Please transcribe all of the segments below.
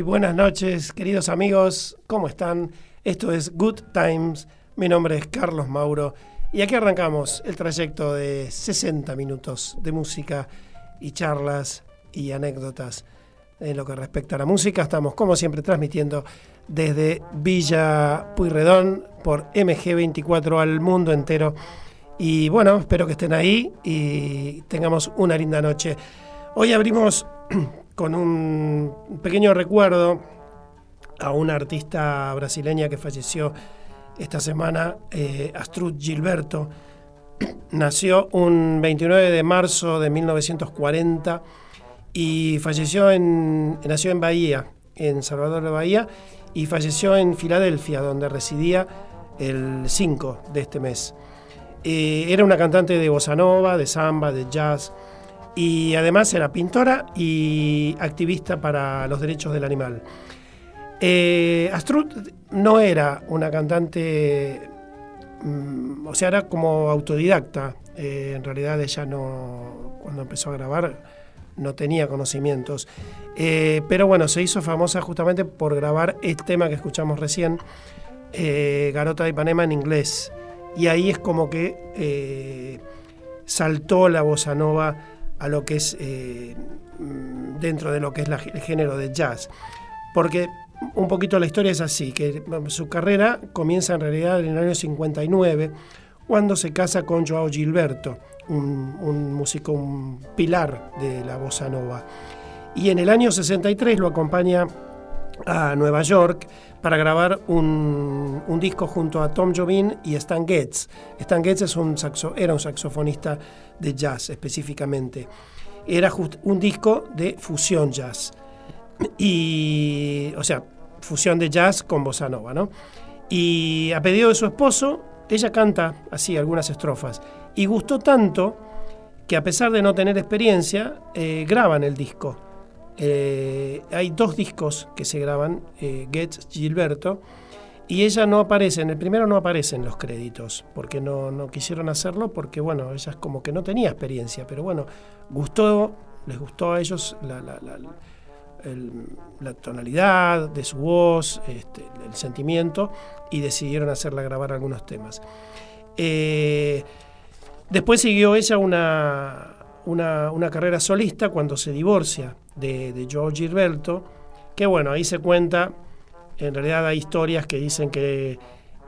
Buenas noches, queridos amigos. ¿Cómo están? Esto es Good Times. Mi nombre es Carlos Mauro. Y aquí arrancamos el trayecto de 60 minutos de música y charlas y anécdotas en lo que respecta a la música. Estamos, como siempre, transmitiendo desde Villa Puyredón por MG24 al mundo entero. Y bueno, espero que estén ahí y tengamos una linda noche. Hoy abrimos con un pequeño recuerdo a una artista brasileña que falleció esta semana, eh, Astrud Gilberto. Nació un 29 de marzo de 1940 y falleció en, nació en Bahía, en Salvador de Bahía, y falleció en Filadelfia, donde residía el 5 de este mes. Eh, era una cantante de bossa nova, de samba, de jazz, y además era pintora y activista para los derechos del animal. Eh, Astrud no era una cantante, mm, o sea, era como autodidacta. Eh, en realidad ella no, cuando empezó a grabar, no tenía conocimientos. Eh, pero bueno, se hizo famosa justamente por grabar este tema que escuchamos recién, Garota de Ipanema en inglés. Y ahí es como que saltó la bossa nova a lo que es eh, dentro de lo que es el género de jazz. porque un poquito la historia es así, que su carrera comienza en realidad en el año 59, cuando se casa con Joao Gilberto, un, músico, un pilar de la bossa nova. Y en el año 63 lo acompaña a Nueva York para grabar un, disco junto a Tom Jobin y Stan Getz. Stan Getz es un era un saxofonista de jazz específicamente. Era un disco de fusión jazz. Y, o sea, fusión de jazz con bossa nova, ¿no? Y a pedido de su esposo, ella canta así algunas estrofas. Y gustó tanto que a pesar de no tener experiencia, eh, graban el disco. Eh, hay dos discos que se graban, eh, Getz, Gilberto, y ella no aparece, en el primero no aparece en los créditos, porque no, no quisieron hacerlo, porque bueno, ella como que no tenía experiencia, pero bueno, gustó, les gustó a ellos la tonalidad de su voz, este, el sentimiento, y decidieron hacerla grabar algunos temas. Eh, después siguió ella una, una, carrera solista cuando se divorcia de, de Joe Gilberto, que bueno, ahí se cuenta, en realidad hay historias que dicen que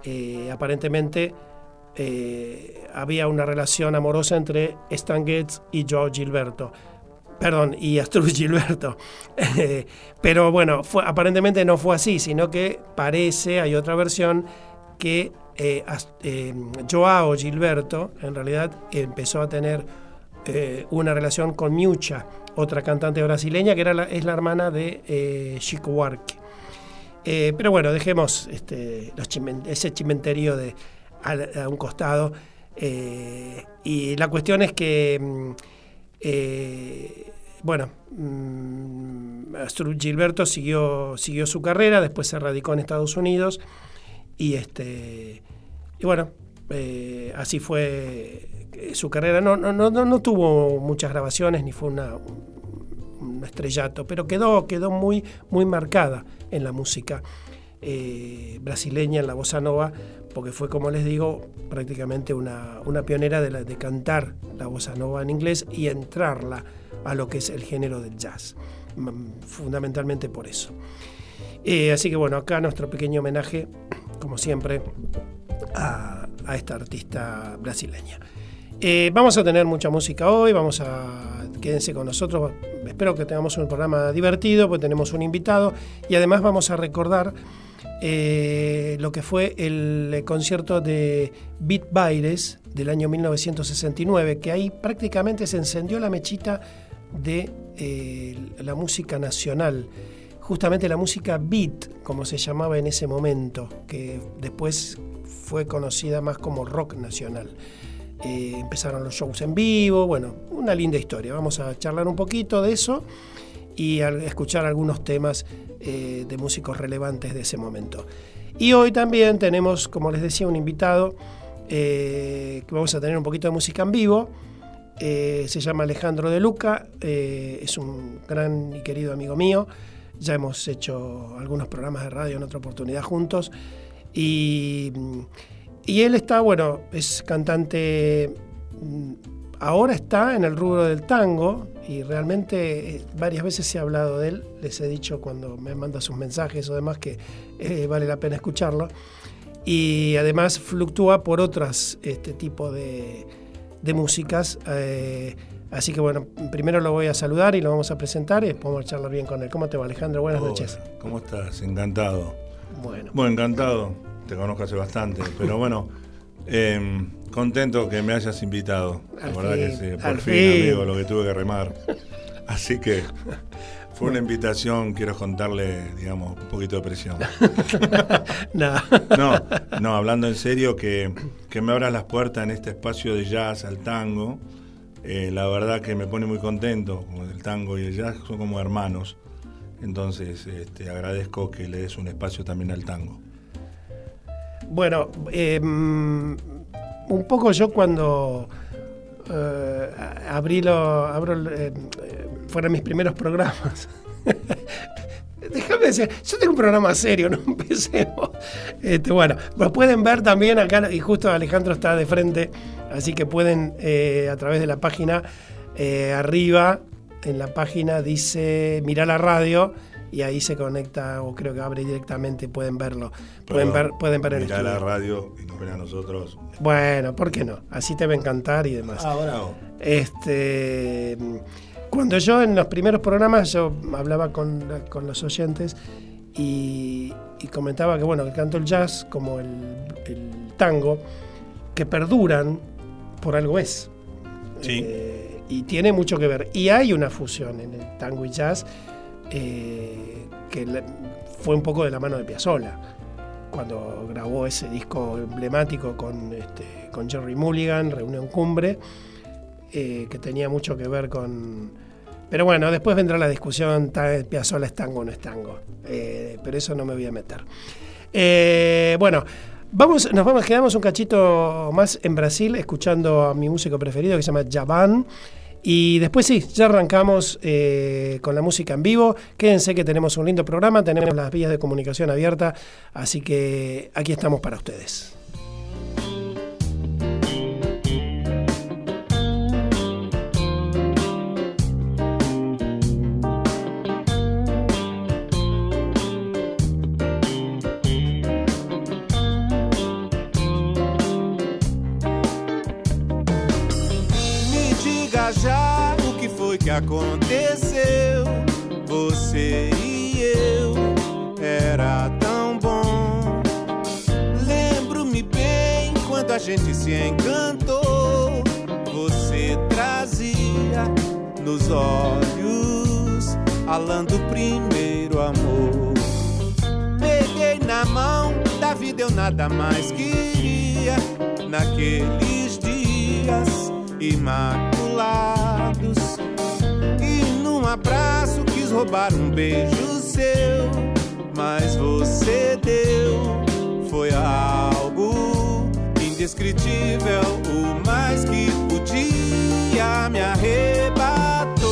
eh, aparentemente eh, había una relación amorosa entre Stan Getz y Joe Gilberto perdón, y Gilberto. Pero bueno, aparentemente no fue así, sino que parece, hay otra versión, que eh, Joao Gilberto en realidad empezó a tener eh, una relación con Miucha, otra cantante brasileña que era es la hermana de Chico Huarque. pero bueno, dejemos este, ese chimenterio de, a, un costado. y la cuestión es que mm, eh, bueno, mm, Gilberto siguió, siguió su carrera, después se radicó en Estados Unidos y, este, y bueno, eh, así fue eh, su carrera. No, no, no, no, tuvo muchas grabaciones ni fue una, un estrellato, pero quedó, quedó muy, muy marcada en la música brasileña, en la bossa nova, porque fue, como les digo, prácticamente una, pionera de, cantar la bossa nova en inglés y entrarla a lo que es el género del jazz, fundamentalmente por eso. Eh, así que bueno, acá nuestro pequeño homenaje, como siempre, a, esta artista brasileña. Eh, vamos a tener mucha música hoy, vamos a quédense con nosotros, espero que tengamos un programa divertido, pues tenemos un invitado y además vamos a recordar eh, lo que fue el concierto de Beat Baires del año 1969, que ahí prácticamente se encendió la mechita de eh, la música nacional, justamente la música beat, como se llamaba en ese momento, que después fue conocida más como rock nacional. Eh, empezaron los shows en vivo, bueno, una linda historia. Vamos a charlar un poquito de eso y escuchar algunos temas eh, de músicos relevantes de ese momento. Y hoy también tenemos, como les decía, un invitado eh, que vamos a tener un poquito de música en vivo. Se llama Alejandro de Luca, es un gran y querido amigo mío. Ya hemos hecho algunos programas de radio en otra oportunidad juntos. Y, y él está, bueno, es cantante mm, ahora está en el rubro del tango y realmente eh, varias veces se ha hablado de él. Les he dicho cuando me manda sus mensajes o demás que eh, vale la pena escucharlo. Y además fluctúa por otras este tipo de, músicas. Eh, así que bueno, primero lo voy a saludar y lo vamos a presentar y después vamos a charlar bien con él. ¿Cómo te va Alejandro? Buenas noches. ¿Cómo estás? Encantado. Bueno. Bueno, encantado. Te conozco hace bastante, pero bueno. Em, contento que me hayas invitado. la verdad que sí, por fin, amigo, lo que tuve que remar. Así que fue una invitación, quiero contarle, digamos, un poquito de presión. no. no, hablando en serio, que, me abras las puertas en este espacio de jazz al tango. Eh, la verdad que me pone muy contento, el tango y el jazz son como hermanos. Entonces, este, agradezco que le des un espacio también al tango. Bueno, em, un poco yo cuando eh, abrí lo, abro, eh, fueron mis primeros programas. Déjame decir, yo tengo un programa serio, no empecemos. Este, bueno, lo pueden ver también acá, y justo Alejandro está de frente, así que pueden eh, a través de la página arriba, en la página dice Mirá la radio, y ahí se conecta o creo que abre directamente, pueden verlo. pueden ver, pueden ver el la radio y nos ven a nosotros. Bueno, ¿por qué no? Así te va a encantar y demás. Ah, Este, cuando yo en los primeros programas yo hablaba con, los oyentes y, comentaba que bueno, que tanto el jazz como el, tango que perduran por algo es. Sí. Eh, y tiene mucho que ver. Y hay una fusión en el tango y jazz eh, que fue un poco de la mano de Piazzolla, cuando grabó ese disco emblemático con, este, con Jerry Mulligan, Reunión Cumbre, eh, que tenía mucho que ver con... Pero bueno, después vendrá la discusión, Piazzolla es tango o no es tango, eh, pero eso no me voy a meter. bueno, Vamos, nos vamos, quedamos un cachito más en Brasil escuchando a mi músico preferido que se llama Javan. Y después sí, ya arrancamos eh, con la música en vivo. Quédense que tenemos un lindo programa, tenemos las vías de comunicación abiertas, así que aquí estamos para ustedes. Aconteceu. Você e eu era tão bom. Lembro-me bem quando a gente se encantou. Você trazia nos olhos Alan do primeiro amor. Peguei na mão da vida, eu nada mais queria naqueles dias imaculados abraço, quis roubar um beijo seu, mas você deu. Foi algo indescritível, o mais que podia me arrebatou.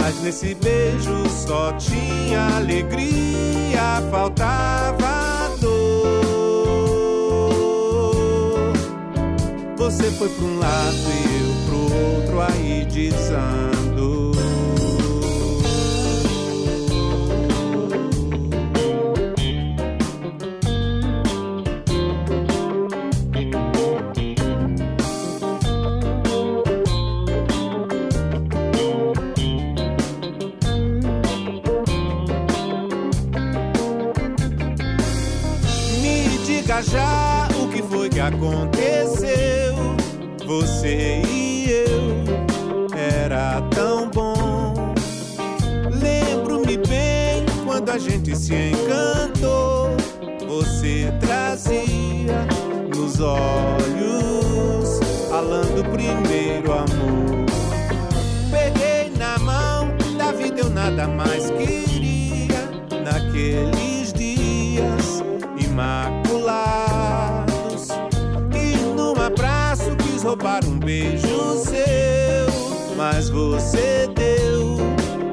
Mas nesse beijo só tinha alegria, faltava dor. Você foi pra um lado outro aí desando. Me diga já o que foi que aconteceu. Você e era tão bom. Lembro-me bem quando a gente se encantou. Você trazia nos olhos falando primeiro amor. Peguei na mão da vida, eu nada mais queria naqueles dias imaculados. E num abraço quis roubar um beijo mas você deu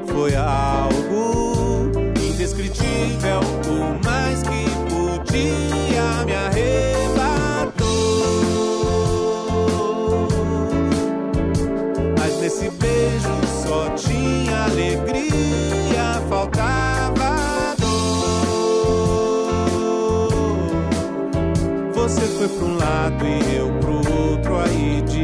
foi algo indescritível, o mais que podia me arrebatou. Mas nesse beijo só tinha alegria, faltava dor. Você foi pra um lado e eu pro outro aí desando.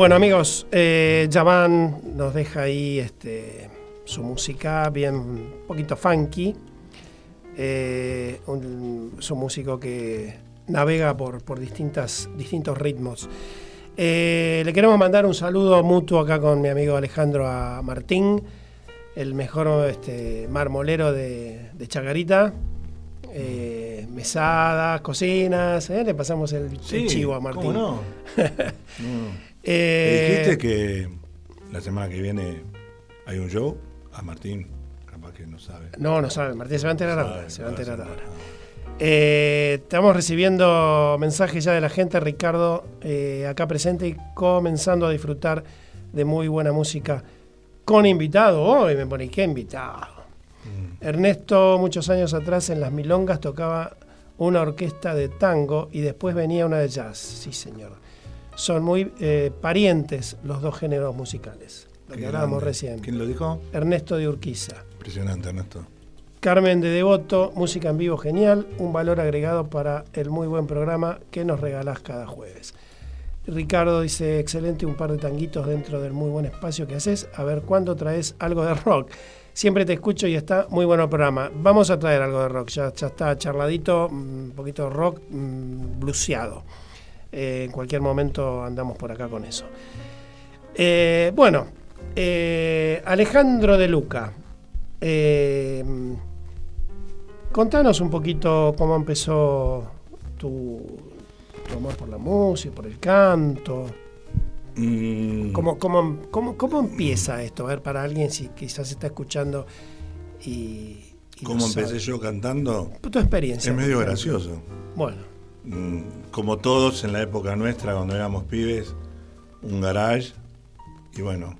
Bueno amigos, eh, nos deja ahí este, su música bien un poquito funky. Eh, un, es un músico que navega por, por distintas, distintos ritmos. Eh, le queremos mandar un saludo mutuo acá con mi amigo Alejandro a Martín, el mejor este, marmolero de, de Chacarita. Eh, mesadas, cocinas, le pasamos el, chivo a Martín. no. Eh, dijiste que la semana que viene hay un show? A Martín, capaz que no sabe. No, no sabe. Martín se va a enterar ahora. Se va a enterar ahora. Eh, estamos recibiendo mensajes ya de la gente, Ricardo, eh, acá presente y comenzando a disfrutar de muy buena música con invitado. Hoy me pone, ¿qué invitado? Mm. Ernesto, muchos años atrás en las Milongas tocaba una orquesta de tango y después venía una de jazz. Sí, señor son muy eh, parientes los dos géneros musicales. Lo que hablábamos recién. ¿Quién lo dijo? Ernesto de Urquiza. Impresionante, Ernesto. Carmen de Devoto, música en vivo genial, un valor agregado para el muy buen programa que nos regalás cada jueves. Ricardo dice, excelente, un par de tanguitos dentro del muy buen espacio que haces. A ver cuándo traes algo de rock. Siempre te escucho y está muy bueno el programa. Vamos a traer algo de rock, ya, ya está charladito, un poquito rock mm, bluseado. Eh, en cualquier momento andamos por acá con eso. Eh, bueno, eh, Alejandro de Luca. contanos un poquito cómo empezó tu, amor por la música, por el canto. Mm. ¿Cómo, cómo, empieza esto? A ver, para alguien si quizás está escuchando y... ¿Cómo empecé yo cantando? Tu experiencia. Es medio gracioso. Bueno. Mm, como todos en la época nuestra, cuando éramos pibes, un garage. Y bueno,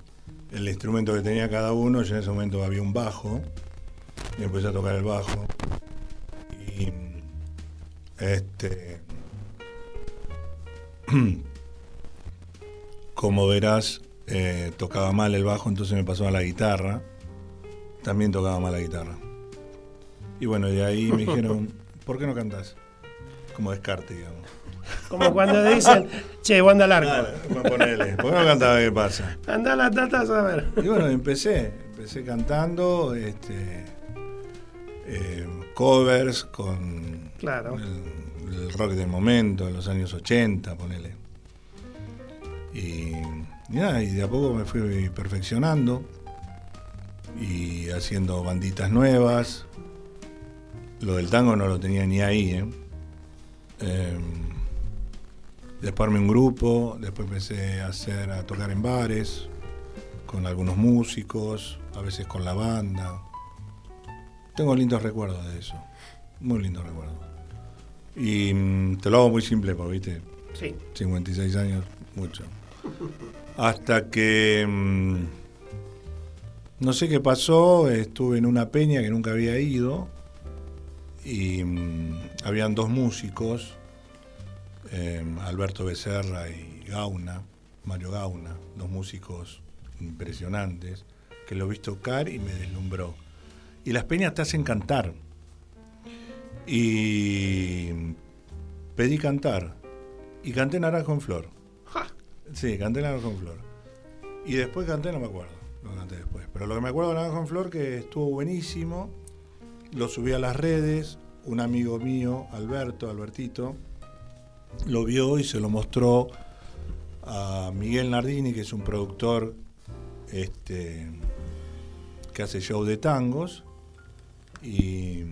el instrumento que tenía cada uno, yo en ese momento había un bajo. Y empecé a tocar el bajo. Y este. Como verás, eh, tocaba mal el bajo, entonces me pasó a la guitarra. También tocaba mal la guitarra. Y bueno, de ahí me dijeron, ¿por qué no cantas? Como descarte, digamos. Como cuando dicen, che, vos anda largo. Claro, ponele. ¿Por qué no cantaba qué pasa? Anda las tatas a ver. Y bueno, empecé. Empecé cantando este, eh, covers con claro. el, rock del momento, en los años 80, ponele. Y, y nada, y de a poco me fui perfeccionando y haciendo banditas nuevas. Lo del tango no lo tenía ni ahí, ¿eh? Eh, después armé un grupo, después empecé a hacer, a tocar en bares, con algunos músicos, a veces con la banda. Tengo lindos recuerdos de eso, muy lindos recuerdos. Y mm, te lo hago muy simple, porque viste, sí. 56 años, mucho. Hasta que mm, no sé qué pasó, estuve en una peña que nunca había ido y mm, habían dos músicos, em, Alberto Becerra y Gauna, Mario Gauna, dos músicos impresionantes, que lo vi tocar y me deslumbró. Y las peñas te hacen cantar. Y pedí cantar. Y canté Naranjo en Flor. Sí, canté Naranjo en Flor. Y después canté, no me acuerdo, lo canté después. Pero lo que me acuerdo de Naranjo en Flor que estuvo buenísimo lo subí a las redes, un amigo mío, Alberto, Albertito, lo vio y se lo mostró a Miguel Nardini, que es un productor este, que hace show de tangos. Y,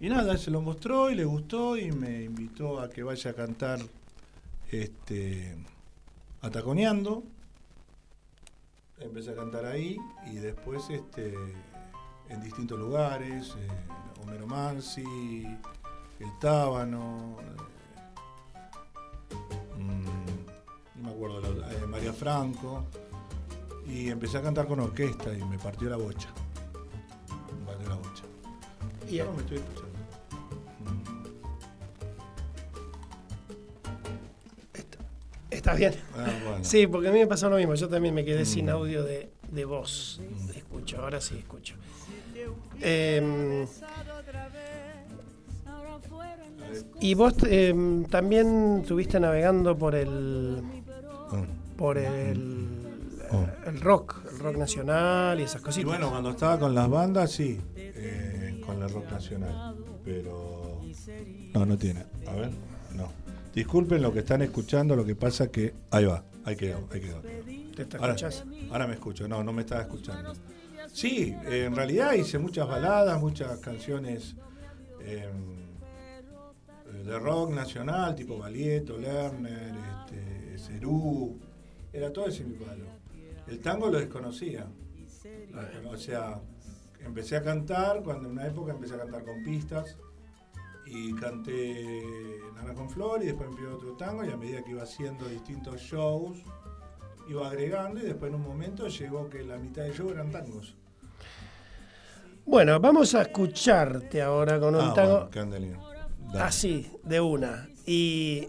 y nada, se lo mostró y le gustó y me invitó a que vaya a cantar este, Ataconeando. Empecé a cantar ahí y después este, en distintos lugares, eh, Homero Mansi, El Tábano, eh, mm, no me acuerdo, eh, María Franco, y empecé a cantar con orquesta y me partió la bocha. Me partió la bocha. Y ahora. Mm. Está bien. Ah, sí, porque a mí me pasó lo mismo. Yo también me quedé sin mm. audio de, de voz. Escucho, ahora sí escucho. Em, y vos em, también estuviste navegando por el. Por el. Oh. el rock, el rock nacional y esas cositas. Y bueno, cuando estaba con las bandas, sí, eh, con el rock nacional. Pero. No, no tiene. A ver, no. Disculpen lo que están escuchando, lo que pasa que. Ahí va, ahí quedó, ahí quedó. ¿Te escuchas? Ahora me escucho, no, no me estaba escuchando. Sí, en realidad hice muchas baladas, muchas canciones em, de rock nacional, tipo Valieto, Lerner, este, Cerú. Era todo ese mi palo. El tango lo desconocía. O sea, empecé a cantar, cuando en una época empecé a cantar con pistas y canté Nana con Flor y después empecé otro tango y a medida que iba haciendo distintos shows iba agregando y después en un momento llegó que la mitad del show eran tangos. Bueno, vamos a escucharte ahora con un ah, tango. Así, de una. Y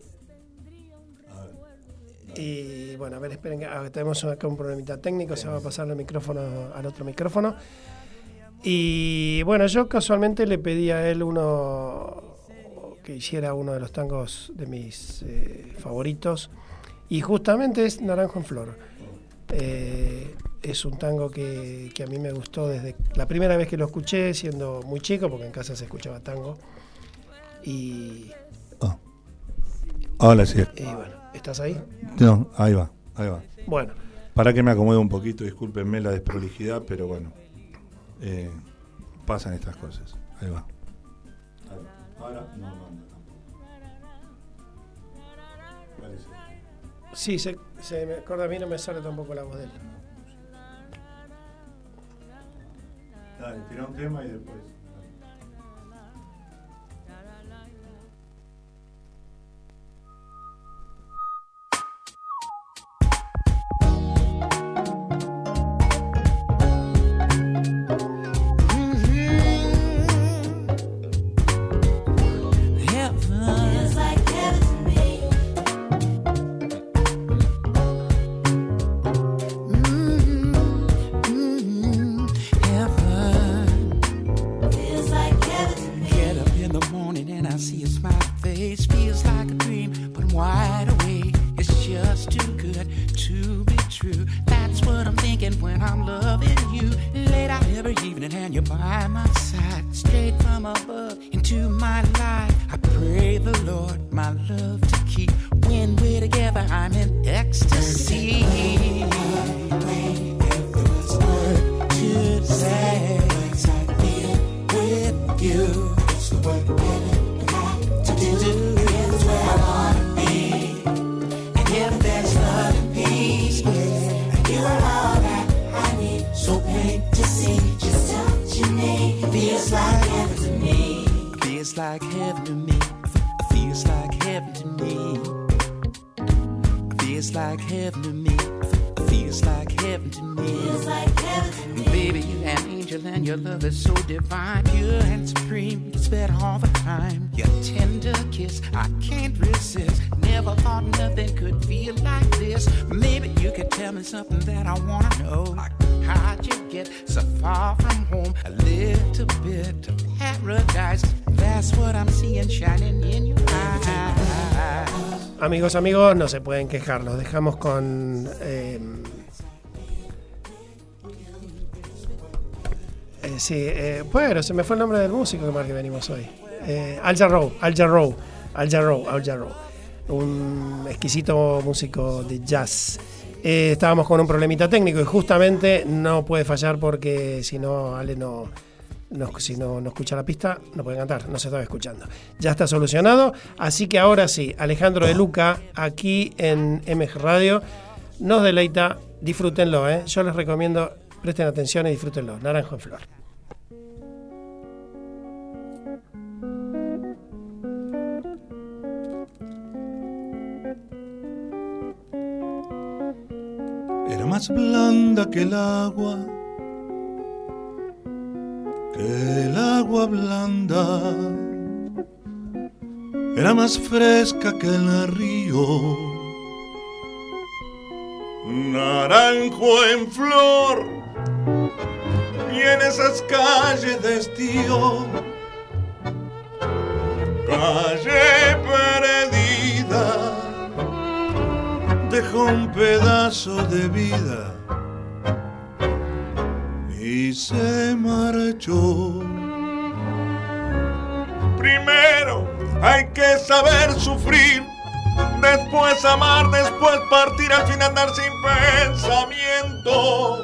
y bueno, a ver, esperen, tenemos acá un problemita técnico, se va a pasar el micrófono al otro micrófono. Y bueno, yo casualmente le pedí a él uno que hiciera uno de los tangos de mis eh, favoritos. Y justamente es Naranjo en Flor. Eh, es un tango que, a mí me gustó desde la primera vez que lo escuché, siendo muy chico, porque en casa se escuchaba tango. Y. Oh. Hola, sí. Y bueno, ¿estás ahí? No, ahí va, ahí va. Bueno. Para que me acomode un poquito, discúlpenme la desprolijidad, pero bueno. Eh, pasan estas cosas. Ahí va. Ahora no, no, no. Sí, se, se me acuerda a mí, no me sale tampoco la voz de él. Dale, tira un tema y después. Amigos, amigos, no se pueden quejar. Los dejamos con. Eh, eh, sí, eh, bueno, se me fue el nombre del músico que más que venimos hoy. Al Jarreau, Al Jarreau, Al Jarreau, Al Jarreau. Un exquisito músico de jazz. Estábamos con un problemita técnico y justamente no puede fallar porque si no, Ale no si no, no escucha la pista, no puede cantar, no se estaba escuchando. Ya está solucionado, así que ahora sí, Alejandro de Luca, aquí en MG Radio, nos deleita, disfrútenlo, ¿eh? yo les recomiendo, presten atención y disfrútenlo, Naranjo en Flor. Más blanda que el agua el agua blanda. Era más fresca que el río. Naranjo en flor y en esas calles de estío, calle perdida, dejó un pedazo de vida y se marchó. Primero hay que saber sufrir Después amar, después partir, al fin andar sin pensamiento.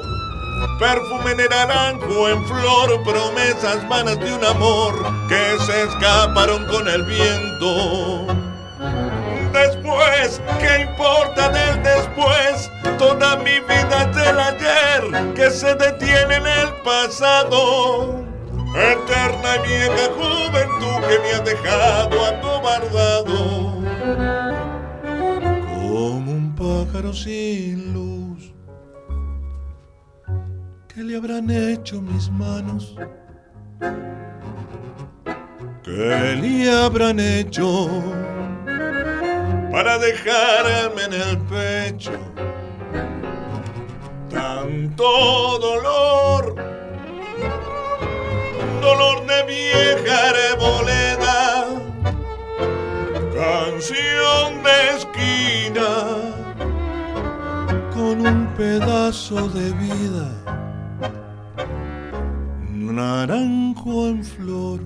Perfume el naranjo, en flor, promesas vanas de un amor que se escaparon con el viento. ¿Qué importa del después? Toda mi vida es del ayer que se detiene en el pasado. Eterna y vieja juventud que me ha dejado acobardado como un pájaro sin luz. ¿Qué le habrán hecho mis manos? ¿Qué le habrán hecho para dejarme en el pecho tanto dolor? Dolor de vieja arboleda canción de esquina con un pedazo de vida, naranjo en flor.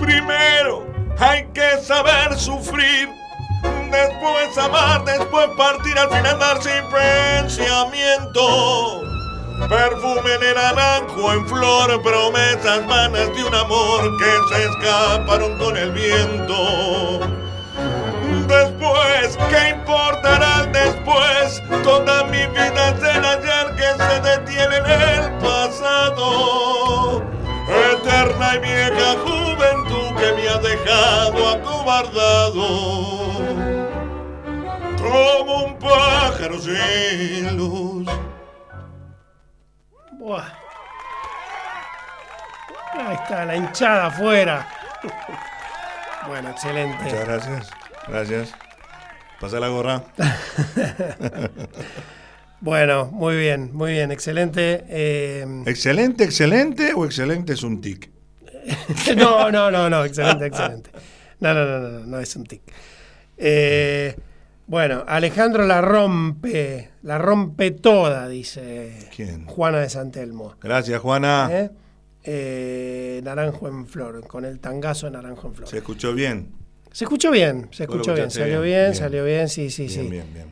Primero hay que saber sufrir, después amar, después partir, al final dar sin pensamiento Perfume en el naranjo en flor, promesas vanas de un amor que se escaparon con el viento. Después, ¿qué importará después? Toda mi vida es el ayer que se detiene en el pasado. Eterna y vieja juventud que me ha dejado acobardado. Como un pájaro sin luz Ahí está, la hinchada afuera. Bueno, excelente. Muchas gracias. Gracias. Pasa la gorra. bueno, muy bien, muy bien, excelente. Eh, ¿Excelente, excelente o excelente es un tic? no, no, no, no, excelente, excelente. No, no, no, no, no, es un tic. Eh, bueno, Alejandro la rompe, la rompe toda, dice ¿Quién? Juana de Santelmo. Gracias, Juana. ¿Eh? Eh, naranjo en flor, con el tangazo de Naranjo en flor. ¿Se escuchó bien? Se escuchó bien, se escuchó bien, salió bien, salió bien, sí, sí, sí. Bien, bien.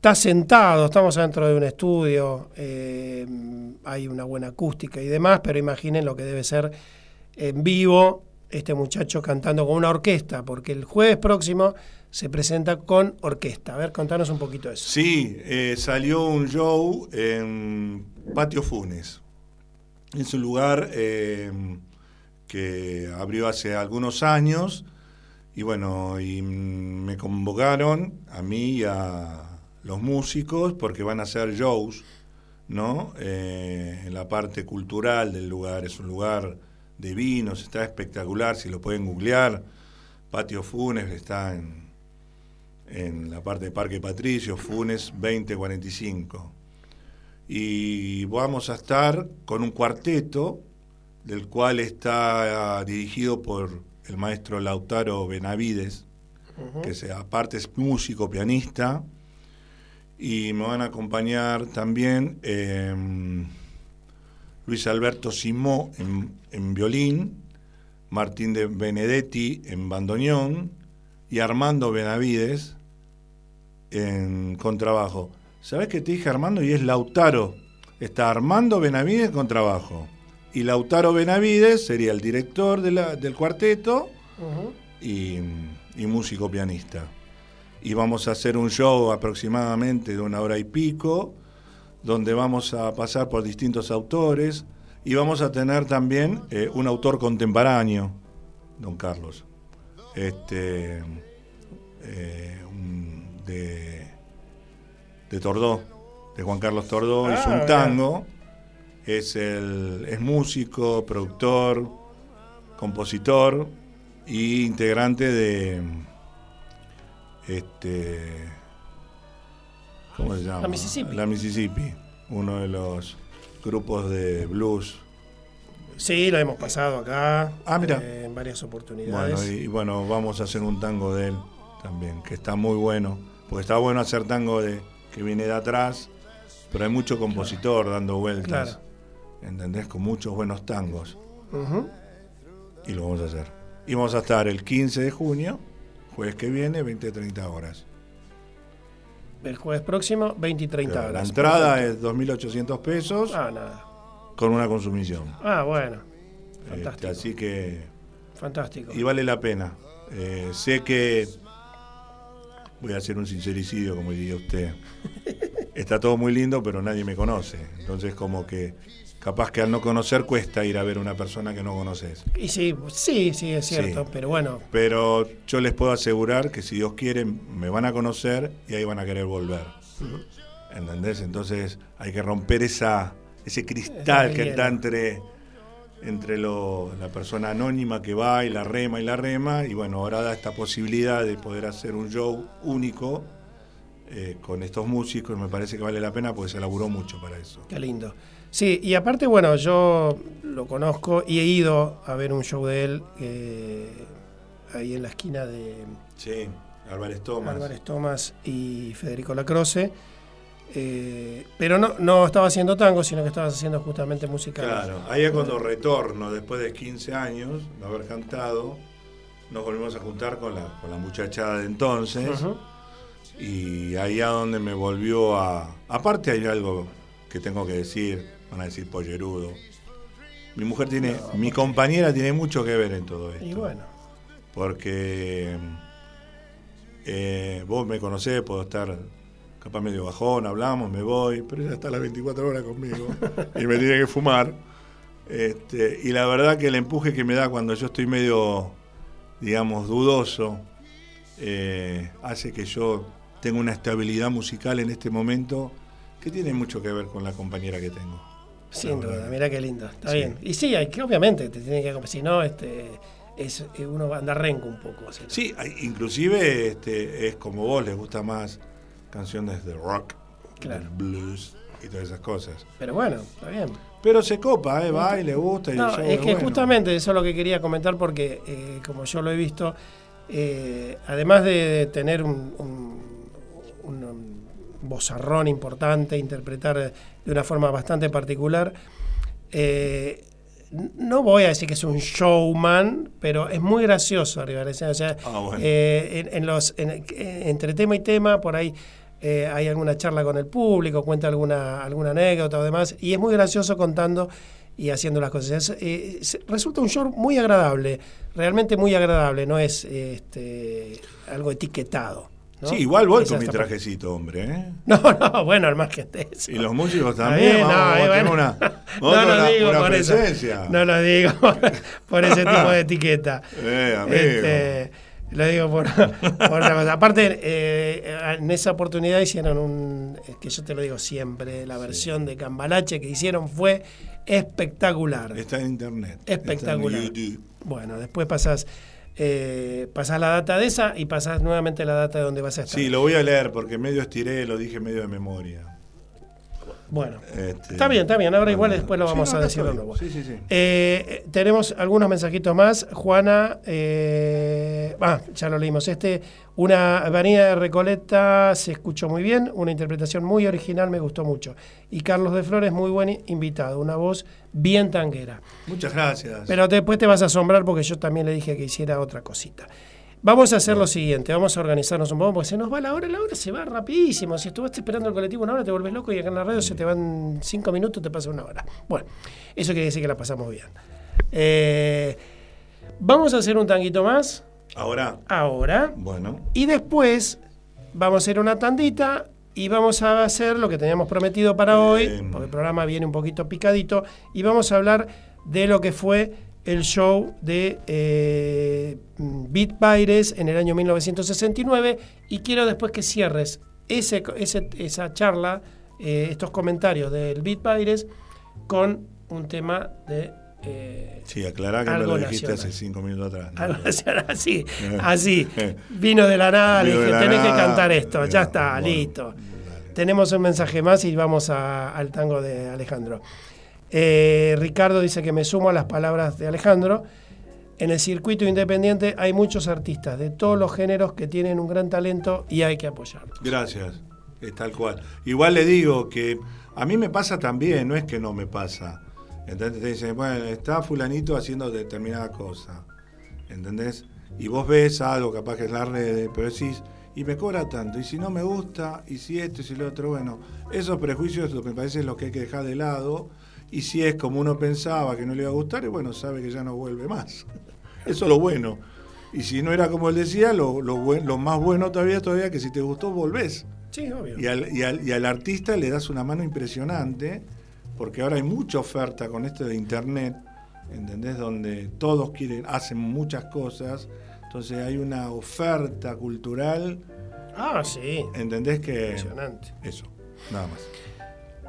Eh, está sentado, estamos dentro de un estudio, hay una buena acústica y demás, pero imaginen lo que debe ser en vivo este muchacho cantando con una orquesta, porque el jueves próximo se presenta con orquesta. A ver, contanos un poquito eso. Sí, eh, salió un show en Patio Funes. Es un lugar eh, que abrió hace algunos años y bueno, y me convocaron a mí y a los músicos porque van a hacer shows, ¿no? Eh, en la parte cultural del lugar. Es un lugar de vinos, está espectacular, si lo pueden googlear. Patio Funes está en en la parte de Parque Patricio, Funes 2045. Y vamos a estar con un cuarteto, del cual está dirigido por el maestro Lautaro Benavides, que sea, aparte es músico, pianista, y me van a acompañar también em, Luis Alberto Simó en, en violín, Martín de Benedetti en bandoneón y Armando Benavides en contrabajo. ¿Sabes qué te dije Armando? Y es Lautaro. Está Armando Benavides con trabajo. Y Lautaro Benavides sería el director del cuarteto y, y, músico pianista. Y vamos a hacer un show aproximadamente de una hora y pico, donde vamos a pasar por distintos autores y vamos a tener también eh, un autor contemporáneo, don Carlos. Este, eh, de, de Tordó, de Juan Carlos Tordó, hizo un ah, tango, es, el, es músico, productor, compositor y integrante de, este, ¿cómo se llama? La Mississippi. La Mississippi, uno de los grupos de blues. Sí, lo hemos pasado acá. Ah, mira. eh, en varias oportunidades. Bueno, y, y bueno, vamos a hacer un tango de él también, que está muy bueno. Porque está bueno hacer tango de que viene de atrás, pero hay mucho compositor dando vueltas. Claro. ¿Entendés? Con muchos buenos tangos. Y lo vamos a hacer. Y vamos a estar el 15 de junio, jueves que viene, 20-30 horas. El jueves próximo, 20 y 30 La horas. entrada Perfecto. es 2.800 pesos Ah, nada. con una consumición. Ah, bueno. Este, Fantástico. así que. Fantástico. Y vale la pena. Eh, sé que. Voy a hacer un sincericidio, como diría usted. Está todo muy lindo, pero nadie me conoce. Entonces, como que. Capaz que al no conocer cuesta ir a ver a una persona que no conoces. Y sí, sí, sí, es cierto. Sí. Pero bueno, Pero yo les puedo asegurar que si Dios quiere, me van a conocer y ahí van a querer volver. ¿Entendés? Entonces hay que romper esa, ese cristal que está entre, entre lo- la persona anónima que va y la rema y la rema. Y bueno, ahora da esta posibilidad de poder hacer un show único eh, con estos músicos. Me parece que vale la pena porque se laburó mucho para eso. qué lindo. Sí, y aparte, bueno, yo lo conozco y he ido a ver un show de él eh, ahí en la esquina de Sí, Álvarez Tomás. Álvarez Tomás y Federico Lacroce. Eh, pero no, no estaba haciendo tango, sino que estaba haciendo justamente música. Claro, ahí es cuando retorno, después de 15 años de haber cantado, nos volvimos a juntar con la, con la muchachada de entonces. Y ahí a donde me volvió a... Aparte hay algo que tengo que decir, van a decir pollerudo. Mi mujer tiene, mi compañera tiene mucho que ver en todo esto. Y bueno, Porque eh, vos me conocés, puedo estar capaz medio bajón, hablamos, me voy, pero ella está las 24 horas conmigo y me tiene que fumar. Este, y la verdad que el empuje que me da cuando yo estoy medio, digamos, dudoso, eh, hace que yo tenga una estabilidad musical en este momento que tiene mucho que ver con la compañera que tengo. Sin duda, mira qué lindo. Está Sí. bien. Y sí, hay que, obviamente, te tiene que. Si no, este, es, eh, uno anda renco un poco. o sea, Sí, inclusive este, es como vos, les gusta más canciones de rock, Claro. del blues y todas esas cosas. Pero bueno, está bien. Pero se copa, ¿eh? va y le gusta. Y No, es que bueno. justamente eso es lo que quería comentar porque, eh, como yo lo he visto, eh, además de, de tener un, un- un- un vozarrón importante, interpretar de una forma bastante particular, eh, no voy a decir que es un showman, pero es muy gracioso escenario. O sea, Ah, bueno. eh, en, en los, en- entre tema y tema, por ahí eh, hay alguna charla con el público, cuenta alguna, alguna anécdota o demás, y es muy gracioso contando y haciendo las cosas. Es, eh, resulta un show muy agradable, realmente muy agradable, no es este, algo etiquetado. ¿No? Sí, igual voy Esa con mi trajecito, hombre. ¿eh? No, no, bueno, al más que eso. Y los músicos también. bien, vamos, no, bueno. una, lo digo una por eso. presencia. No lo digo por ese tipo de etiqueta. Eh, amigo. Este, lo digo por, por otra cosa. Aparte, eh, en esa oportunidad hicieron un, es que yo te lo digo siempre, la versión de Cambalache que hicieron fue espectacular. Está en internet. Espectacular. Está en YouTube. Bueno, después pasás, eh, pasás la data de esa y pasás nuevamente la data de donde vas a estar. Sí, lo voy a leer porque medio estiré, lo dije medio de memoria. Bueno, Este, está bien, está bien. Ahora igual después lo Sí, vamos no, a decir de nuevo. Sí, sí, sí. Eh, tenemos algunos mensajitos más. Juana, eh, ah, ya lo leímos. Este, una avenida de Recoleta se escuchó muy bien, una interpretación muy original, me gustó mucho. Y Carlos de Flores, muy buen invitado, una voz bien tanguera. Muchas gracias. Pero después te vas a asombrar porque yo también le dije que hiciera otra cosita. Vamos a hacer lo siguiente, vamos a organizarnos un poco porque se nos va la hora, la hora se va rapidísimo. Si estuviste esperando el colectivo una hora te vuelves loco y acá en la radio se te van cinco minutos, te pasa una hora. Bueno, eso quiere decir que la pasamos bien. Eh, vamos a hacer un tanguito más Ahora, ahora bueno, y después vamos a hacer una tandita y vamos a hacer lo que teníamos prometido para hoy, porque el programa viene un poquito picadito, y vamos a hablar de lo que fue el show de eh, Beat Baires en el año 1969 y quiero después que cierres ese, ese- esa charla, eh, estos comentarios del Beat Baires con un tema de Eh, sí, aclará que me lo dijiste hace cinco minutos atrás. así, así. Vino de la nada, le dije, tenés que cantar esto, ya está, listo. Tenemos un mensaje más y vamos al tango de Alejandro. Eh, Ricardo dice que me sumo a las palabras de Alejandro. En el circuito independiente hay muchos artistas de todos los géneros que tienen un gran talento y hay que apoyarlos. Gracias, es tal cual. Igual le digo que a mí me pasa también, no es que no me pasa. Entonces te dicen, bueno, está fulanito haciendo determinada cosa. ¿Entendés? Y vos ves algo, capaz que es la red, pero decís, y me cobra tanto, y si no me gusta, y si esto, y si lo otro, bueno, esos prejuicios lo que me parece es lo que hay que dejar de lado y si es como uno pensaba que no le iba a gustar, bueno, sabe que ya no vuelve más. Eso es lo bueno. Y si no era como él decía, lo, lo, más bueno todavía todavía que si te gustó, volvés. Sí, obvio. Y al, y, al, y al, artista le das una mano impresionante, porque ahora hay mucha oferta con esto de internet, ¿entendés? Donde todos quieren, hacen muchas cosas. Entonces hay una oferta cultural. Ah, sí. ¿Entendés que? Impresionante. Eso, nada más.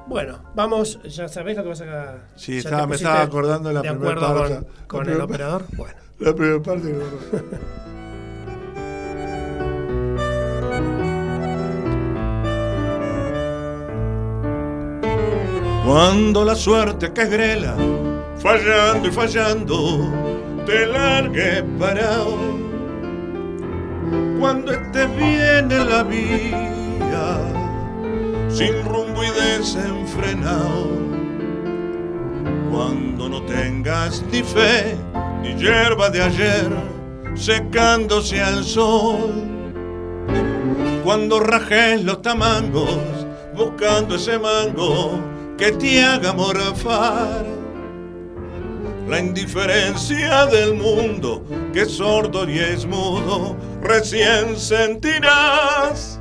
Bueno, vamos, ya sabés lo que vas a. Sí, estaba, me estaba acordando de la primera parte. Con, el operador. Bueno. La primera parte. Cuando la suerte que es grela, fallando y fallando, te largue parado. Cuando estés bien en la vida sin rumbo y desenfrenado. Cuando no tengas ni fe, ni hierba de ayer, secándose al sol. Cuando rajes los tamangos, buscando ese mango que te haga morfar. La indiferencia del mundo, que es sordo y es mudo, recién sentirás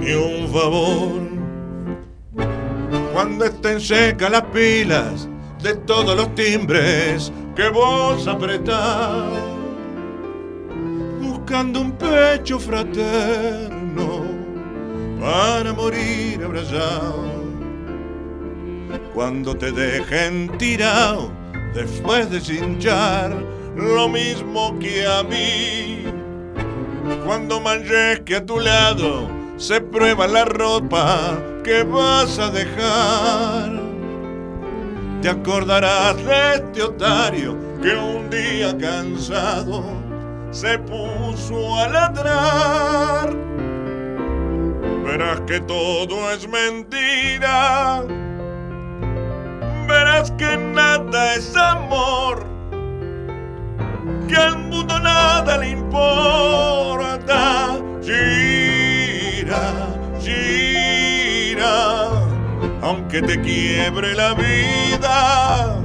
ni un favor. Cuando estén secas las pilas de todos los timbres que vos apretás, buscando un pecho fraterno para morir abrazado. Cuando te dejen tirado después de cinchar lo mismo que a mí. Cuando manches que a tu lado se prueba la ropa que vas a dejar. Te acordarás de este otario que un día cansado se puso a ladrar. Verás que todo es mentira. Verás que nada es amor. Que al mundo nada le importa gira, gira, aunque te quiebre la vida,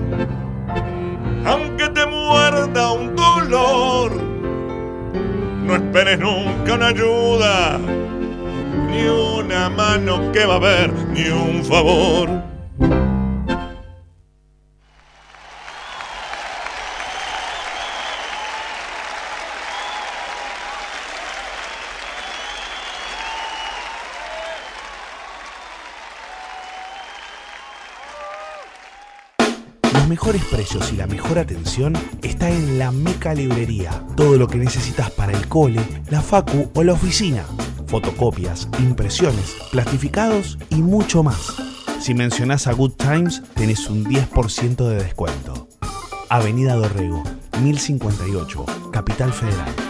aunque te muerda un dolor, no esperes nunca una ayuda, ni una mano que va a haber, ni un favor. Mejores precios y la mejor atención está en la Meca Librería. Todo lo que necesitas para el cole, la facu o la oficina. Fotocopias, impresiones, plastificados y mucho más. Si mencionás a Good Times, tenés un 10% de descuento. Avenida Dorrego, 1058, Capital Federal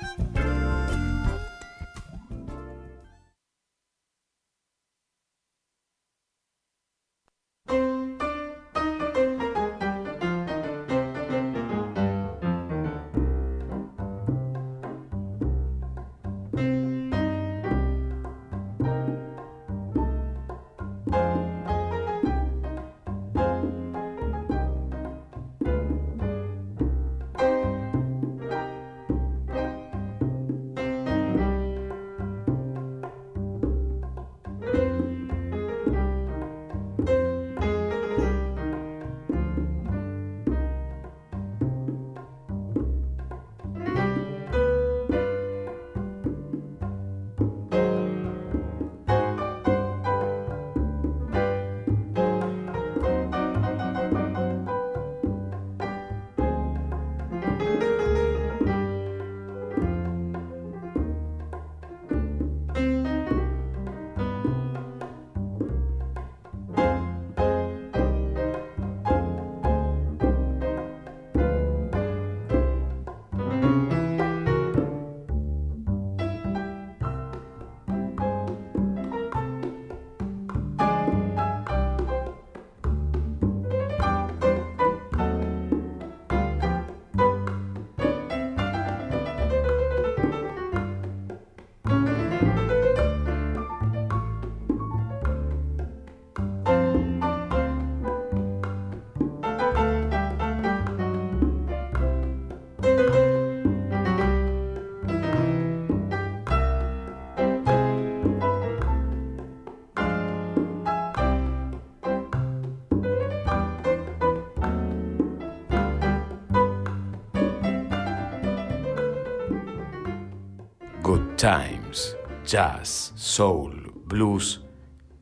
Jazz, Soul, Blues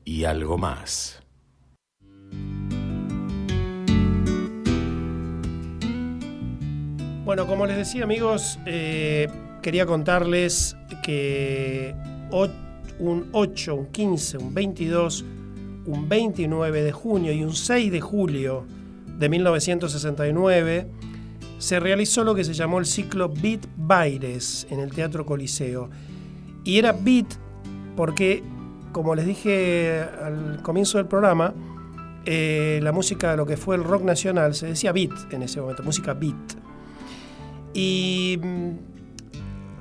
y algo más. Bueno, como les decía amigos, eh, quería contarles que un 8, un 15, un 22, un 29 de junio y un 6 de julio de 1969 se realizó lo que se llamó el ciclo Beat Baires en el Teatro Coliseo. Y era beat porque, como les dije al comienzo del programa, eh, la música, lo que fue el rock nacional, se decía beat en ese momento, música beat. Y mm,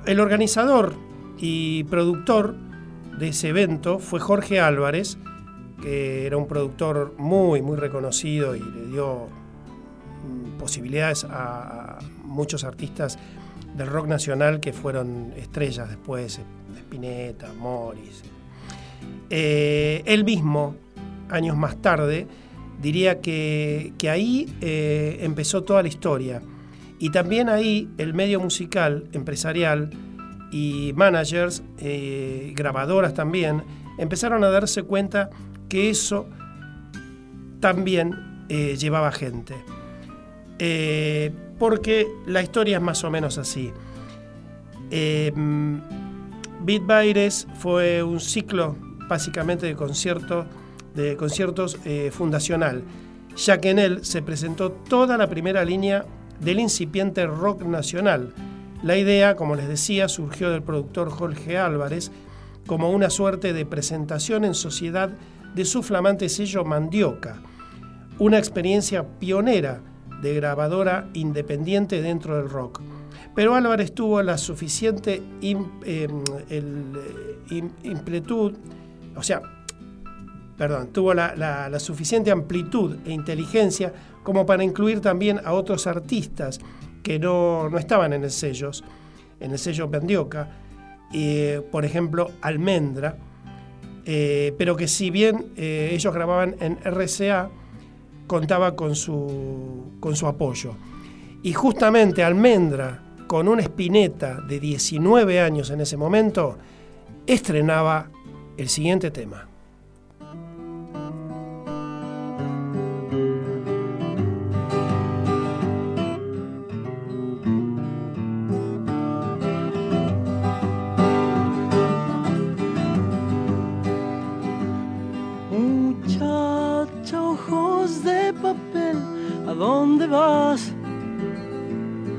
el organizador y productor de ese evento fue Jorge Álvarez, que era un productor muy, muy reconocido y le dio mm, posibilidades a, muchos artistas del rock nacional que fueron estrellas después, Spinetta, Morris. Eh, él mismo, años más tarde, diría que, ahí eh, empezó toda la historia. Y también ahí el medio musical, empresarial y managers, eh, grabadoras también, empezaron a darse cuenta que eso también llevaba gente. porque la historia es más o menos así. Beat Baires fue un ciclo básicamente de, concierto, de conciertos eh, fundacional, ya que en él se presentó toda la primera línea del incipiente rock nacional. La idea, como les decía, surgió del productor Jorge Álvarez como una suerte de presentación en sociedad de su flamante sello Mandioca, una experiencia pionera de grabadora independiente dentro del rock. Pero Álvarez tuvo la suficiente em, amplitud, o sea, perdón, tuvo la, suficiente amplitud e inteligencia como para incluir también a otros artistas que no, estaban en el sello, en el sello Pendioca, eh, por ejemplo, Almendra, eh, pero que si bien eh, ellos grababan en RCA, contaba con su, con su apoyo. Y justamente Almendra, con una espineta de 19 años en ese momento, estrenaba el siguiente tema. Muchacha, ojos de papel, ¿a dónde vas?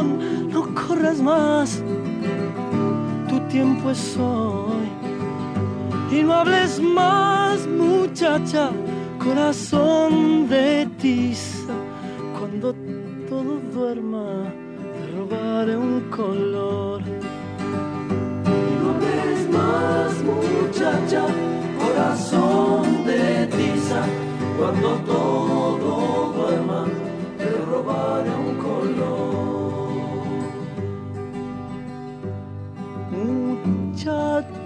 no corras más, tu tiempo es hoy. Y no hables más, muchacha, corazón de tiza. Cuando todo duerma, te robaré un color. Y no hables más, muchacha, corazón de tiza. Cuando todo duerma,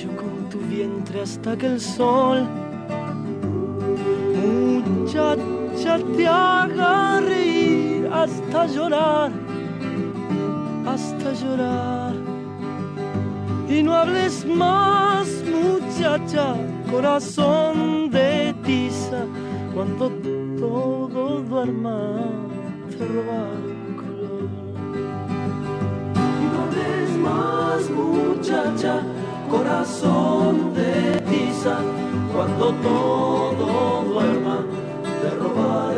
con tu vientre hasta que el sol, muchacha, te haga reír hasta llorar, hasta llorar. Y no hables más, muchacha, corazón de tiza, cuando todo duerma, te roba más muchacha, corazón de tiza cuando todo duerma de robar.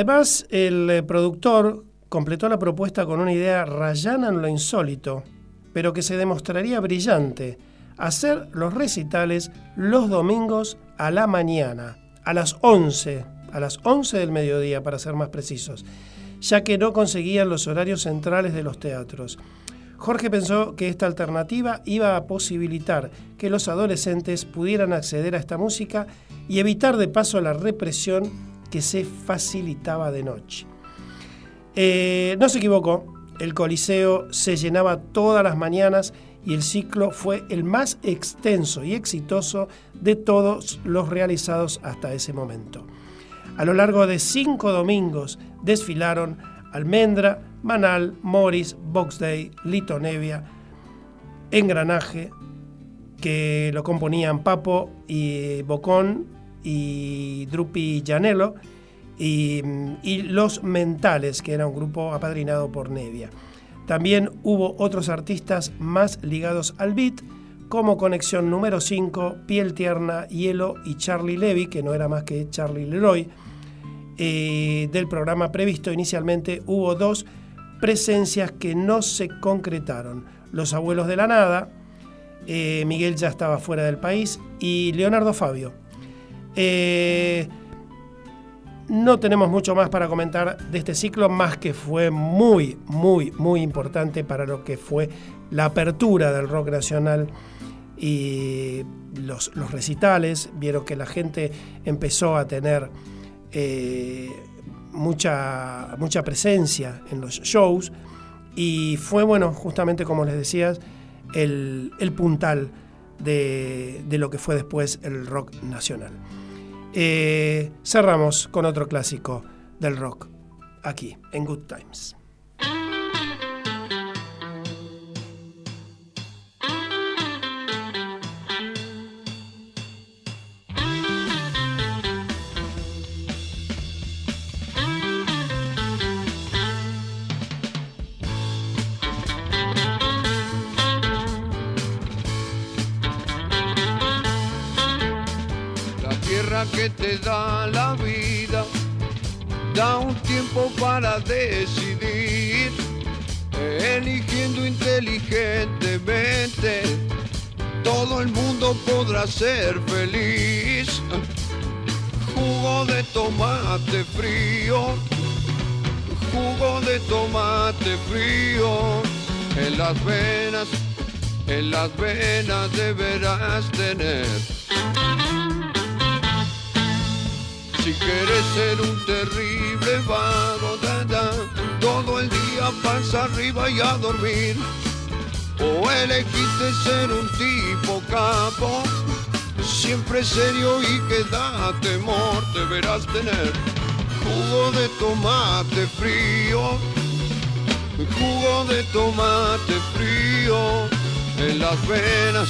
Además, el eh, productor completó la propuesta con una idea rayana en lo insólito, pero que se demostraría brillante, hacer los recitales los domingos a la mañana, a las 11, a las 11 del mediodía para ser más precisos, ya que no conseguían los horarios centrales de los teatros. Jorge pensó que esta alternativa iba a posibilitar que los adolescentes pudieran acceder a esta música y evitar de paso la represión que se facilitaba de noche. Eh, no se equivocó, el Coliseo se llenaba todas las mañanas y el ciclo fue el más extenso y exitoso de todos los realizados hasta ese momento. A lo largo de cinco domingos desfilaron Almendra, Manal, Morris, Box Day, Lito Nevia, Engranaje, que lo componían Papo y Bocón y Drupi Janelo, y, Los Mentales, que era un grupo apadrinado por Nevia. También hubo otros artistas más ligados al beat, como Conexión número 5, Piel Tierna, Hielo y Charlie Levy, que no era más que Charlie Leroy. Eh, del programa previsto inicialmente hubo dos presencias que no se concretaron. Los Abuelos de la Nada, eh, Miguel ya estaba fuera del país, y Leonardo Fabio, eh, no tenemos mucho más para comentar de este ciclo, más que fue muy, muy, muy importante para lo que fue la apertura del rock nacional y los, recitales. Vieron que la gente empezó a tener eh, mucha, mucha presencia en los shows y fue, bueno, justamente como les decías, el, puntal de lo que fue después el rock nacional. Eh, cerramos con otro clásico del rock, aquí, en Good Times. Ser feliz. Jugo de tomate frío, jugo de tomate frío, en las venas, en las venas deberás tener si quieres ser un terrible vago, todo el día pasa arriba y a dormir. O elegiste ser un tipo capo, siempre serio y que da temor, deberás tener jugo de tomate frío, jugo de tomate frío en las venas,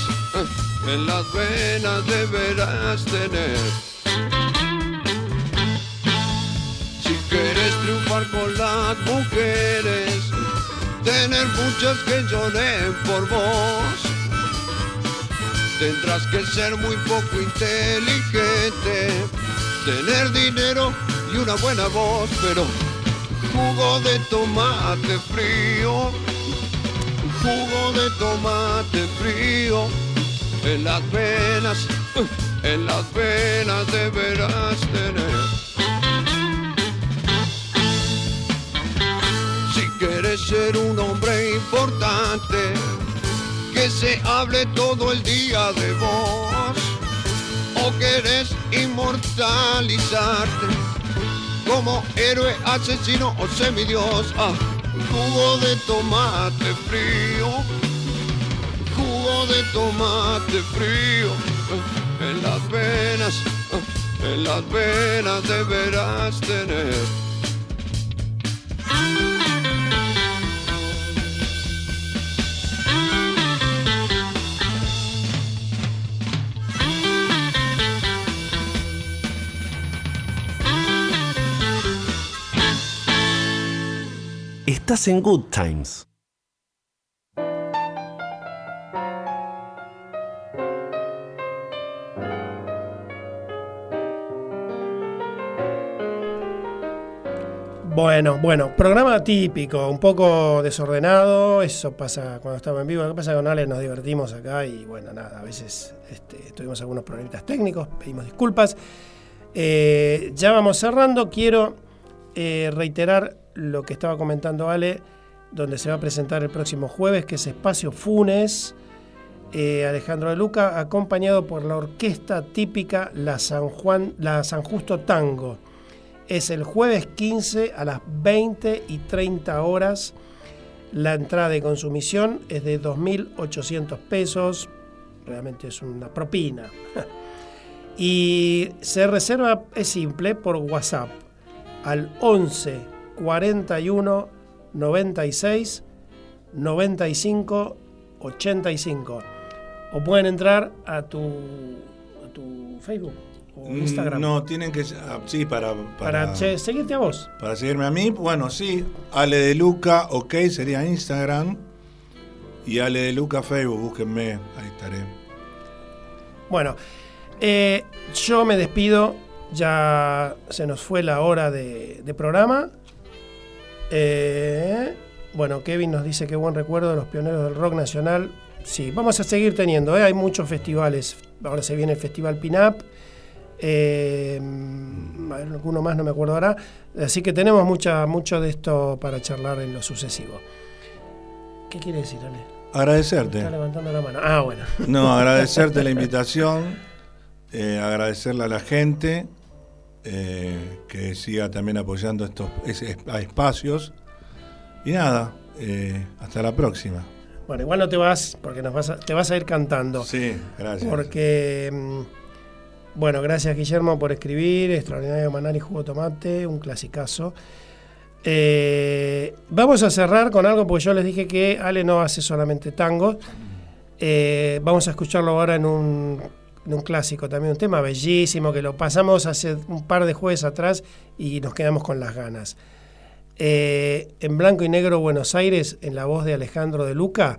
en las venas deberás tener. quieres triunfar con las mujeres, tener muchas que lloren por vos. Tendrás que ser muy poco inteligente, tener dinero y una buena voz, pero jugo de tomate frío, jugo de tomate frío, en las venas, en las venas deberás tener. quieres ser un hombre importante, que se hable todo el día de vos, o querés inmortalizarte como héroe, asesino o semidios. Ah, jugo de tomate frío, jugo de tomate frío, en en las venas, en las venas deberás tener. En Good Times. Bueno, bueno, programa típico, un poco desordenado, eso pasa cuando estamos en vivo, lo pasa con Ale nos divertimos acá y bueno, nada, a veces este, tuvimos algunos problemitas técnicos, pedimos disculpas. Eh, ya vamos cerrando, quiero eh, reiterar lo que estaba comentando Ale, donde se va a presentar el próximo jueves, que es Espacio Funes, eh, Alejandro de Luca, acompañado por la orquesta típica La San Juan, la San Justo Tango. Es el jueves 15 a las 20 y 30 horas. La entrada de consumición es de 2.800 pesos. Realmente es una propina. y se reserva, es simple, por WhatsApp al 11 41 96 95 85. O pueden entrar a tu, a tu Facebook o Mm, Instagram. No, tienen que. ah, Sí, para. Para che, seguirte a vos. Para seguirme a mí, bueno, sí. Ale de Luca, ok, sería Instagram. Y Ale de Luca, Facebook, búsquenme, ahí estaré. Bueno, eh, yo me despido. Ya se nos fue la hora de, de programa. Eh, bueno, Kevin nos dice que buen recuerdo de los pioneros del rock nacional. Sí, vamos a seguir teniendo. ¿eh? Hay muchos festivales. Ahora se viene el Festival Pin-Up. Eh, alguno más no me acuerdo ahora. Así que tenemos mucha, mucho de esto para charlar en lo sucesivo. ¿Qué quiere decir, Ale? Agradecerte. Está levantando la mano. Ah, bueno. No, agradecerte la invitación, eh, agradecerle a la gente eh, que siga también apoyando estos es- es- a espacios. Y nada, eh, hasta la próxima. Bueno, igual no te vas, porque nos vas a- te vas a ir cantando. Sí, gracias. Porque, mm, bueno, gracias Guillermo por escribir, Extraordinario Manal y Jugo Tomate, un clasicazo. Eh, vamos a cerrar con algo, porque yo les dije que Ale no hace solamente tango. Eh, vamos a escucharlo ahora en un, un clásico también, un tema bellísimo que lo pasamos hace un par de jueves atrás y nos quedamos con las ganas. Eh, en blanco y negro Buenos Aires, en la voz de Alejandro de Luca.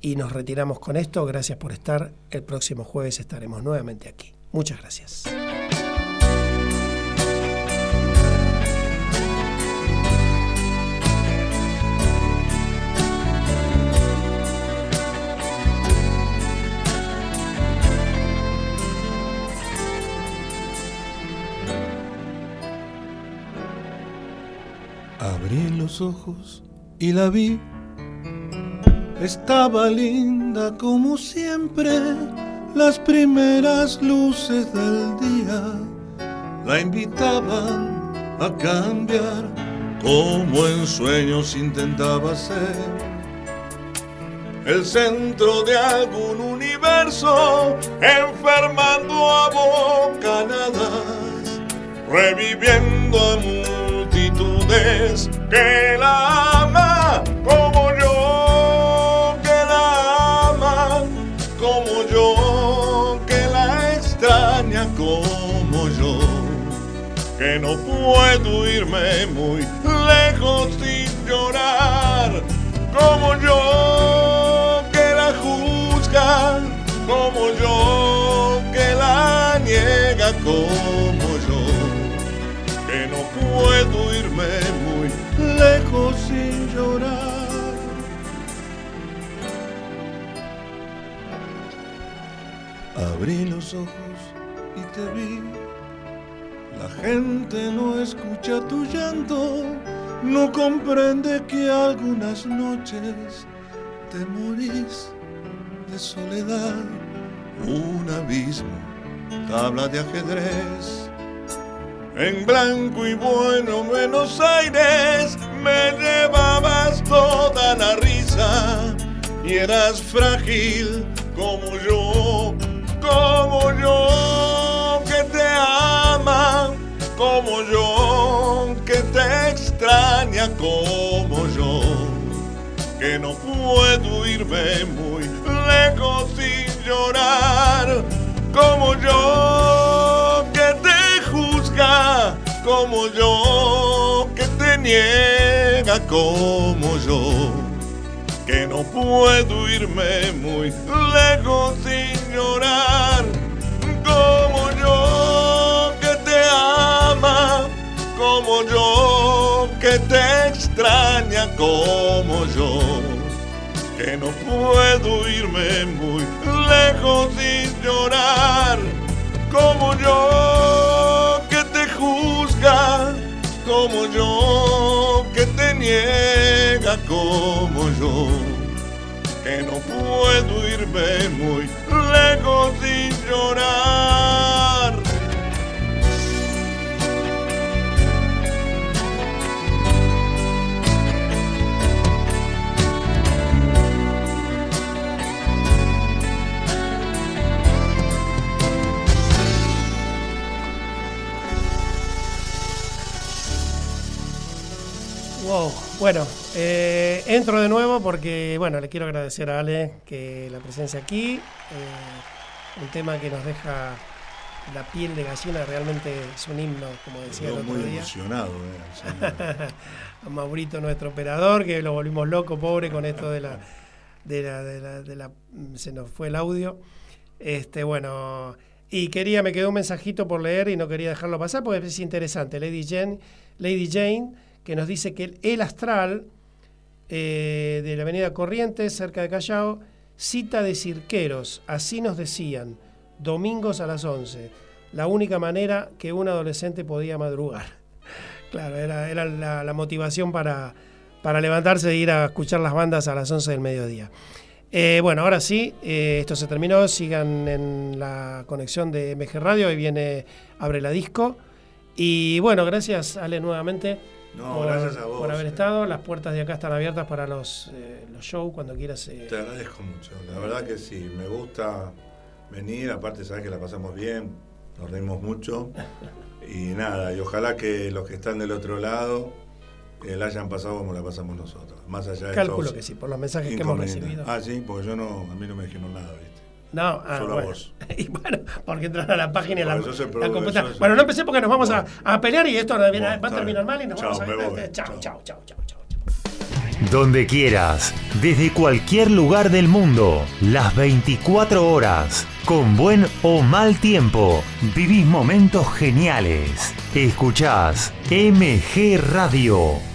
Y nos retiramos con esto. Gracias por estar. El próximo jueves estaremos nuevamente aquí. Muchas gracias. Abrí los ojos y la vi. Estaba linda como siempre. Las primeras luces del día la invitaban a cambiar como en sueños intentaba ser el centro de algún universo, enfermando a bocanadas, reviviendo a que la ama como yo, que la ama como yo, que la extraña como yo, que no puedo irme muy lejos sin llorar como yo, que la juzga como yo, que la niega como yo, que no puedo irme muy lejos sin llorar. Abrí los ojos y te vi. La gente no escucha tu llanto, no comprende que algunas noches te morís de soledad. Un abismo, tabla de ajedrez. En blanco y bueno Buenos Aires me llevabas toda la risa. Y eras frágil como yo, como yo que te ama, como yo que te extraña, como yo. Que no puedo irme muy lejos sin llorar, como yo como yo que te niega, como yo que no puedo irme muy lejos sin llorar, como yo que te ama, como yo que te extraña, como yo que no puedo irme muy lejos sin llorar, como yo como yo que te niega, como yo que no puedo irme muy lejos sin llorar. Bueno, eh, entro de nuevo porque, bueno, le quiero agradecer a Ale que la presencia aquí. eh, un tema que nos deja la piel de gallina, realmente es un himno, como decía el Quedó otro muy día. emocionado. eh, a Maurito, nuestro operador, que lo volvimos loco, pobre, con esto de la, de la, de la, de la- se nos fue el audio. Este, bueno, y quería, me quedó un mensajito por leer y no quería dejarlo pasar porque es interesante. Lady Jane, Lady Jane, que nos dice que el, astral eh, de la avenida Corrientes, cerca de Callao, cita de cirqueros, así nos decían, domingos a las 11, la única manera que un adolescente podía madrugar. Claro, era, era la, motivación para, para levantarse e ir a escuchar las bandas a las 11 del mediodía. Eh, bueno, ahora sí, eh, esto se terminó. Sigan en la conexión de MG Radio. Ahí viene Abre la Disco. Y bueno, gracias Ale nuevamente No, por, gracias a vos. por haber eh. estado. Las puertas de acá están abiertas para los, eh, los shows cuando quieras. eh. Te agradezco mucho. La verdad que sí, me gusta venir. Aparte, sabes que la pasamos bien, nos reímos mucho. Y nada, y ojalá que los que están del otro lado eh, la hayan pasado como la pasamos nosotros. Más allá de Calculo estos que sí, por los mensajes que hemos recibido. Ah, sí, porque yo no, a mí no me dijeron nada, ¿viste? No, ah, Solo bueno. vos. Y bueno, porque entrar a la página y la, la computadora. Bueno, no empecé porque nos vamos a, a pelear y esto va a Bueno, terminar mal y nos Chao, vamos a. Chao, Chao. chao, chao, chao, chao. Donde quieras, desde cualquier lugar del mundo, las 24 horas, con buen o mal tiempo, vivís momentos geniales. Escuchás MG Radio.